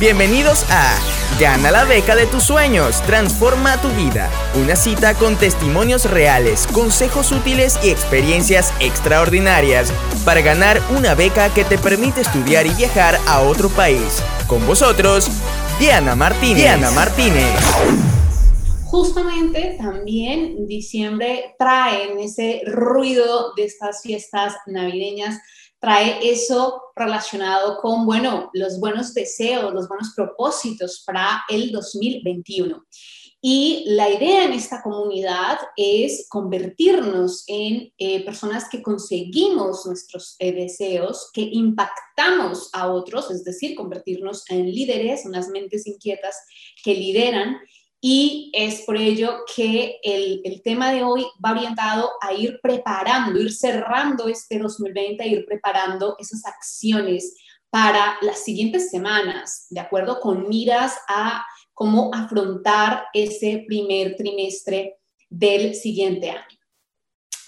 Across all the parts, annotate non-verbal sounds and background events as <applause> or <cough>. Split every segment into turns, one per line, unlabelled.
Bienvenidos a Gana la beca de tus sueños, transforma tu vida. Una cita con testimonios reales, consejos útiles y experiencias extraordinarias para ganar una beca que te permite estudiar y viajar a otro país. Con vosotros, Diana Martínez. Diana Martínez.
Justamente también diciembre trae ese ruido de estas fiestas navideñas trae eso relacionado con, bueno, los buenos deseos, los buenos propósitos para el 2021. Y la idea en esta comunidad es convertirnos en eh, personas que conseguimos nuestros eh, deseos, que impactamos a otros, es decir, convertirnos en líderes, unas mentes inquietas que lideran y es por ello que el, tema de hoy va orientado a ir preparando, ir cerrando este 2020, a ir preparando esas acciones para las siguientes semanas, ¿de acuerdo? Con miras a cómo afrontar ese primer trimestre del siguiente año.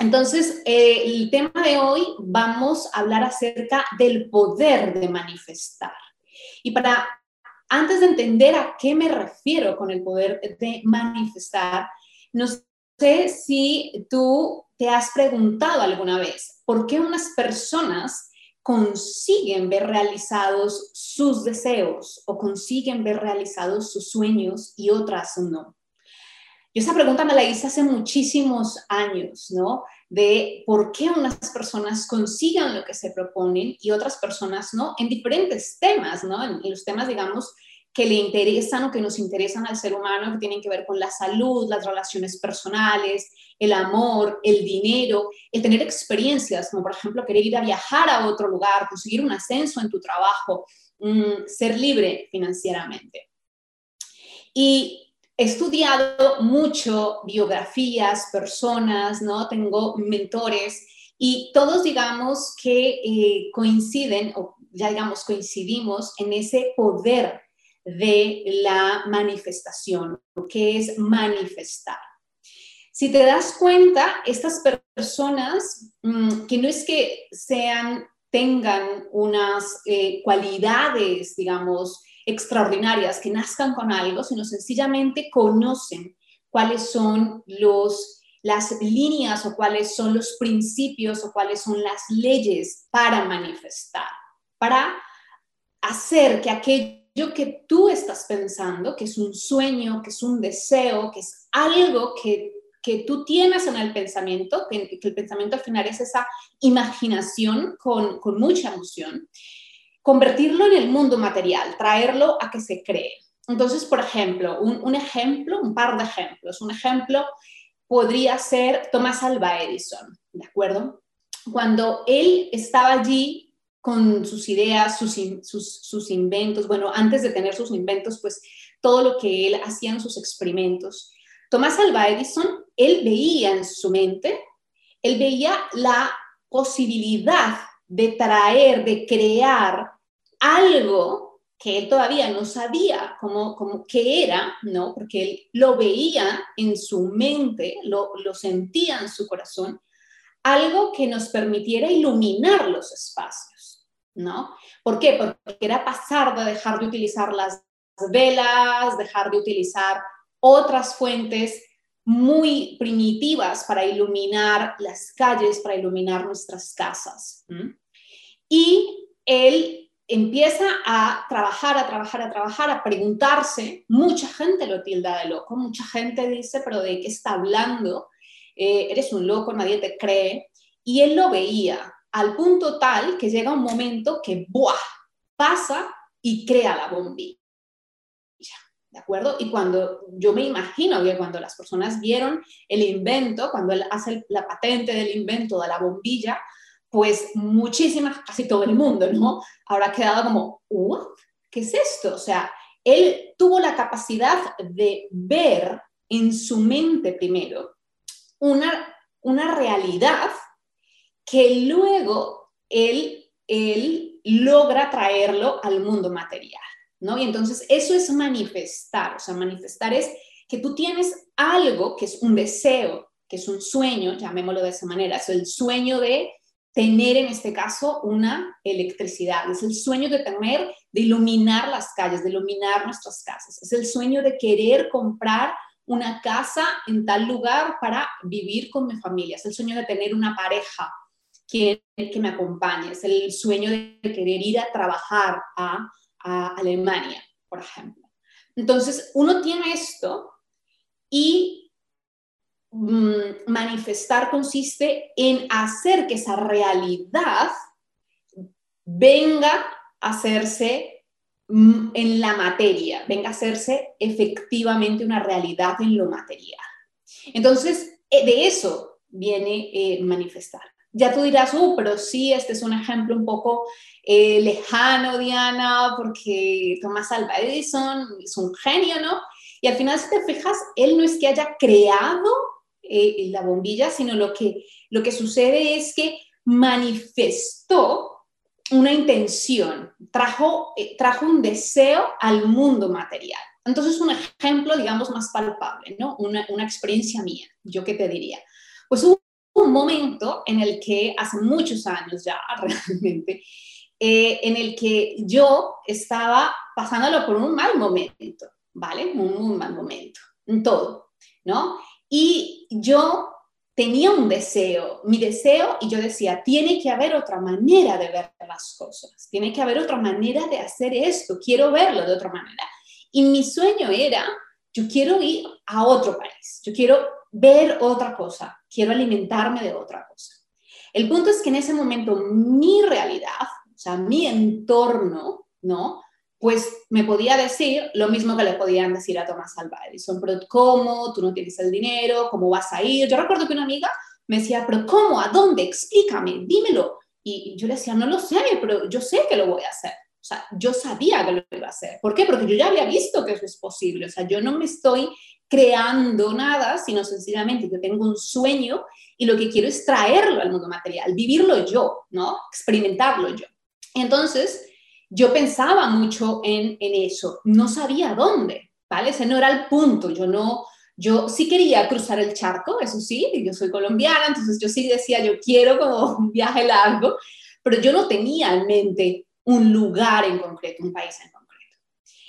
Entonces, eh, el tema de hoy vamos a hablar acerca del poder de manifestar. Y para antes de entender a qué me refiero con el poder de manifestar, no sé si tú te has preguntado alguna vez por qué unas personas consiguen ver realizados sus deseos o consiguen ver realizados sus sueños y otras no. Yo esa pregunta me la hice hace muchísimos años, ¿no? De por qué unas personas consigan lo que se proponen y otras personas no, en diferentes temas, ¿no? En, los temas, digamos, que le interesan o que nos interesan al ser humano, que tienen que ver con la salud, las relaciones personales, el amor, el dinero, el tener experiencias, como por ejemplo querer ir a viajar a otro lugar, conseguir un ascenso en tu trabajo, mm, ser libre financieramente. Y he estudiado mucho biografías, personas, ¿no? Tengo mentores y todos digamos que eh, coinciden, o ya digamos coincidimos en ese poder de la manifestación, que es manifestar. Si te das cuenta, estas personas mm, que no es que sean, tengan unas eh, cualidades, digamos, extraordinarias, que nazcan con algo, sino sencillamente conocen cuáles son los, las líneas o cuáles son los principios o cuáles son las leyes para manifestar, para hacer que aquello que tú estás pensando, que es un sueño, que es un deseo, que es algo que, que tú tienes en el pensamiento, que, el pensamiento al final es esa imaginación con, con mucha emoción, convertirlo en el mundo material, traerlo a que se cree. Entonces, por ejemplo, un, ejemplo, un par de ejemplos. Un ejemplo podría ser Thomas Alva Edison, ¿de acuerdo? Cuando él estaba allí con sus ideas, sus, sus, inventos, bueno, antes de tener sus inventos, pues todo lo que él hacía en sus experimentos. Tomás Alva Edison, él veía en su mente, él veía la posibilidad de traer, de crear algo que él todavía no sabía cómo, cómo qué era, ¿no? Porque él lo veía en su mente, lo, lo sentía en su corazón, algo que nos permitiera iluminar los espacios. ¿no? ¿Por qué? Porque era pasar de dejar de utilizar las velas, dejar de utilizar otras fuentes muy primitivas para iluminar las calles, para iluminar nuestras casas. Y él empieza a trabajar, a trabajar, a trabajar, a preguntarse, mucha gente lo tilda de loco, mucha gente dice, pero ¿de qué está hablando? Eh, eres un loco, nadie te cree. Y él lo veía, al punto tal que llega un momento que ¡buah! pasa y crea la bombilla. ¿De acuerdo? Y cuando yo me imagino que cuando las personas vieron el invento, cuando él hace la patente del invento de la bombilla, pues muchísimas, casi todo el mundo, ¿no? Habrá quedado como, ¿qué es esto? O sea, él tuvo la capacidad de ver en su mente primero una, una realidad que luego él, él logra traerlo al mundo material, ¿no? Y entonces eso es manifestar, o sea, manifestar es que tú tienes algo que es un deseo, que es un sueño, llamémoslo de esa manera, es el sueño de tener en este caso una electricidad, es el sueño de tener, de iluminar las calles, de iluminar nuestras casas, es el sueño de querer comprar una casa en tal lugar para vivir con mi familia, es el sueño de tener una pareja que, que me acompañe, es el sueño de querer ir a trabajar a, a Alemania, por ejemplo. Entonces, uno tiene esto y Mm, manifestar consiste en hacer que esa realidad venga a hacerse mm, en la materia, venga a hacerse efectivamente una realidad en lo material. Entonces, eh, de eso viene eh, manifestar. Ya tú dirás, uh, pero sí, este es un ejemplo un poco eh, lejano, Diana, porque Thomas Alva Edison es un genio, ¿no? Y al final, si te fijas, él no es que haya creado eh, la bombilla, sino lo que, lo que sucede es que manifestó una intención, trajo, eh, trajo un deseo al mundo material. Entonces, un ejemplo, digamos, más palpable, ¿no? Una, una experiencia mía, yo qué te diría. Pues hubo un momento en el que, hace muchos años ya <laughs> realmente, eh, en el que yo estaba pasándolo por un mal momento, ¿vale? Un muy mal momento, en todo, ¿no? Y yo tenía un deseo, mi deseo, y yo decía, tiene que haber otra manera de ver las cosas, tiene que haber otra manera de hacer esto, quiero verlo de otra manera. Y mi sueño era, yo quiero ir a otro país, yo quiero ver otra cosa, quiero alimentarme de otra cosa. El punto es que en ese momento mi realidad, o sea, mi entorno, ¿no? pues me podía decir lo mismo que le podían decir a Tomás Alva Edison, pero ¿cómo? Tú no tienes el dinero, ¿cómo vas a ir? Yo recuerdo que una amiga me decía, pero ¿cómo? ¿A dónde? Explícame, dímelo. Y yo le decía, no lo sé, pero yo sé que lo voy a hacer. Yo sabía que lo iba a hacer. ¿Por qué? Porque yo ya había visto que eso es posible. O sea, yo no me estoy creando nada, sino sencillamente yo tengo un sueño y lo que quiero es traerlo al mundo material, vivirlo yo, ¿no? Experimentarlo yo. Entonces, yo pensaba mucho en, eso, no sabía dónde, ¿vale? Ese no era el punto, yo no, yo sí quería cruzar el charco, eso sí, yo soy colombiana, entonces yo sí decía, yo quiero como un viaje largo, pero yo no tenía en mente un lugar en concreto, un país en concreto.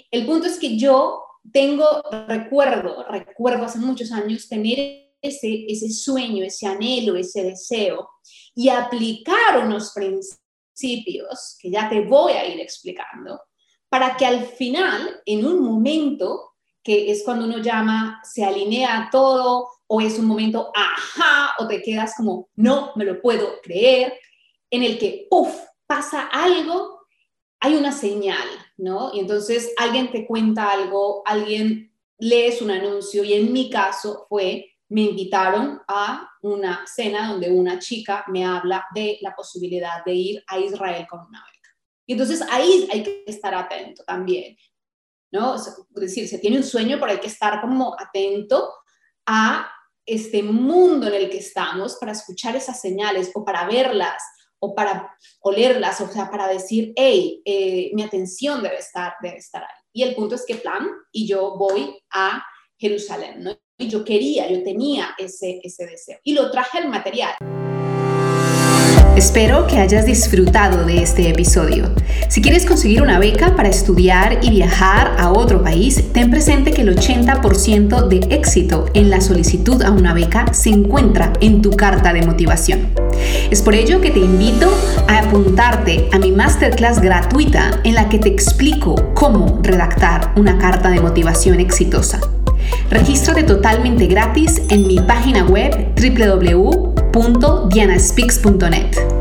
El punto es que yo tengo, recuerdo, recuerdo hace muchos años tener ese, ese sueño, ese anhelo, ese deseo y aplicar unos principios que ya te voy a ir explicando, para que al final, en un momento, que es cuando uno llama, se alinea todo, o es un momento, ajá, o te quedas como, no me lo puedo creer, en el que, puff, pasa algo, hay una señal, ¿no? Y entonces alguien te cuenta algo, alguien lees un anuncio, y en mi caso fue me invitaron a una cena donde una chica me habla de la posibilidad de ir a Israel con una beca. Y entonces ahí hay que estar atento también, ¿no? Es decir, se tiene un sueño, pero hay que estar como atento a este mundo en el que estamos para escuchar esas señales o para verlas o para olerlas, o sea, para decir, hey, eh, mi atención debe estar, debe estar ahí. Y el punto es que plan, y yo voy a Jerusalén. Y yo quería, yo tenía ese, ese deseo. Y lo traje al material.
Espero que hayas disfrutado de este episodio. Si quieres conseguir una beca para estudiar y viajar a otro país, ten presente que el 80% de éxito en la solicitud a una beca se encuentra en tu carta de motivación. Es por ello que te invito a apuntarte a mi masterclass gratuita en la que te explico cómo redactar una carta de motivación exitosa. Regístrate totalmente gratis en mi página web www.dianaspeaks.net.